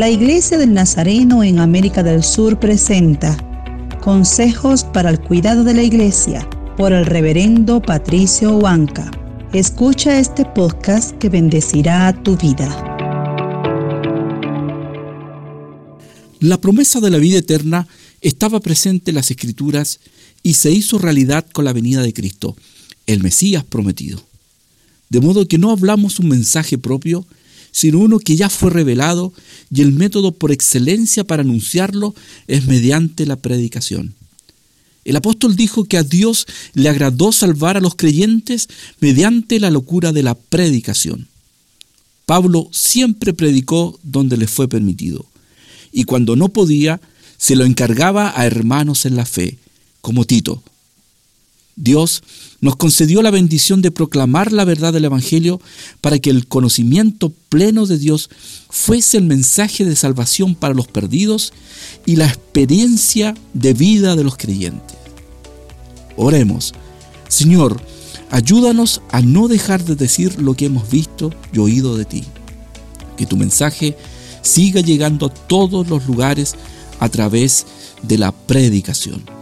La Iglesia del Nazareno en América del Sur presenta Consejos para el cuidado de la Iglesia por el reverendo Patricio Huanca. Escucha este podcast que bendecirá tu vida. La promesa de la vida eterna estaba presente en las Escrituras y se hizo realidad con la venida de Cristo, el Mesías prometido. De modo que no hablamos un mensaje propio, sino uno que ya fue revelado y el método por excelencia para anunciarlo es mediante la predicación. El apóstol dijo que a Dios le agradó salvar a los creyentes mediante la locura de la predicación. Pablo siempre predicó donde le fue permitido, y cuando no podía, se lo encargaba a hermanos en la fe, como Tito. Dios nos concedió la bendición de proclamar la verdad del Evangelio para que el conocimiento pleno de Dios fuese el mensaje de salvación para los perdidos y la experiencia de vida de los creyentes. Oremos, Señor, ayúdanos a no dejar de decir lo que hemos visto y oído de ti. Que tu mensaje siga llegando a todos los lugares a través de la predicación.